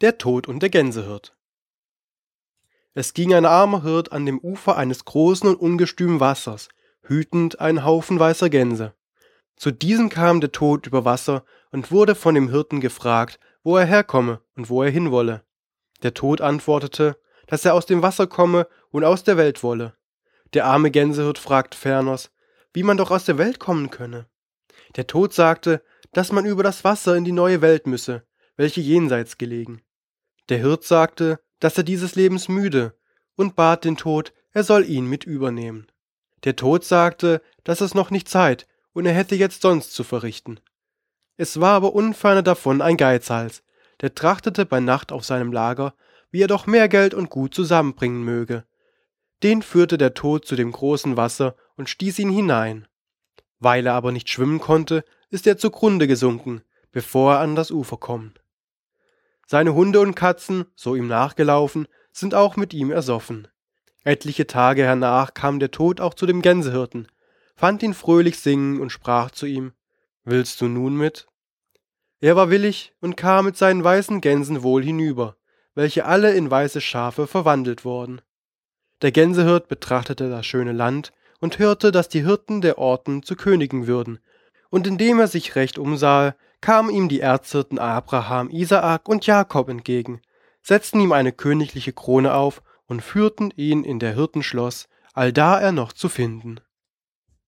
Der Tod und der Gänsehirt. Es ging ein armer Hirt an dem Ufer eines großen und ungestümen Wassers, hütend einen Haufen weißer Gänse. Zu diesem kam der Tod über Wasser und wurde von dem Hirten gefragt, wo er herkomme und wo er hinwolle. Der Tod antwortete, dass er aus dem Wasser komme und aus der Welt wolle. Der arme Gänsehirt fragt ferners, wie man doch aus der Welt kommen könne. Der Tod sagte, dass man über das Wasser in die neue Welt müsse, welche jenseits gelegen. Der Hirt sagte, dass er dieses Lebens müde, und bat den Tod, er soll ihn mit übernehmen. Der Tod sagte, dass es noch nicht Zeit, und er hätte jetzt sonst zu verrichten. Es war aber unferne davon ein Geizhals, der trachtete bei Nacht auf seinem Lager, wie er doch mehr Geld und Gut zusammenbringen möge. Den führte der Tod zu dem großen Wasser und stieß ihn hinein. Weil er aber nicht schwimmen konnte, ist er zugrunde gesunken, bevor er an das Ufer kommt. Seine Hunde und Katzen, so ihm nachgelaufen, sind auch mit ihm ersoffen. Etliche Tage hernach kam der Tod auch zu dem Gänsehirten, fand ihn fröhlich singen und sprach zu ihm, Willst du nun mit? Er war willig und kam mit seinen weißen Gänsen wohl hinüber, welche alle in weiße Schafe verwandelt worden. Der Gänsehirt betrachtete das schöne Land und hörte, dass die Hirten der Orten zu Königen würden, und indem er sich recht umsahe, kamen ihm die Erzhirten Abraham, Isaak und Jakob entgegen, setzten ihm eine königliche Krone auf und führten ihn in der Hirtenschloss, allda er noch zu finden.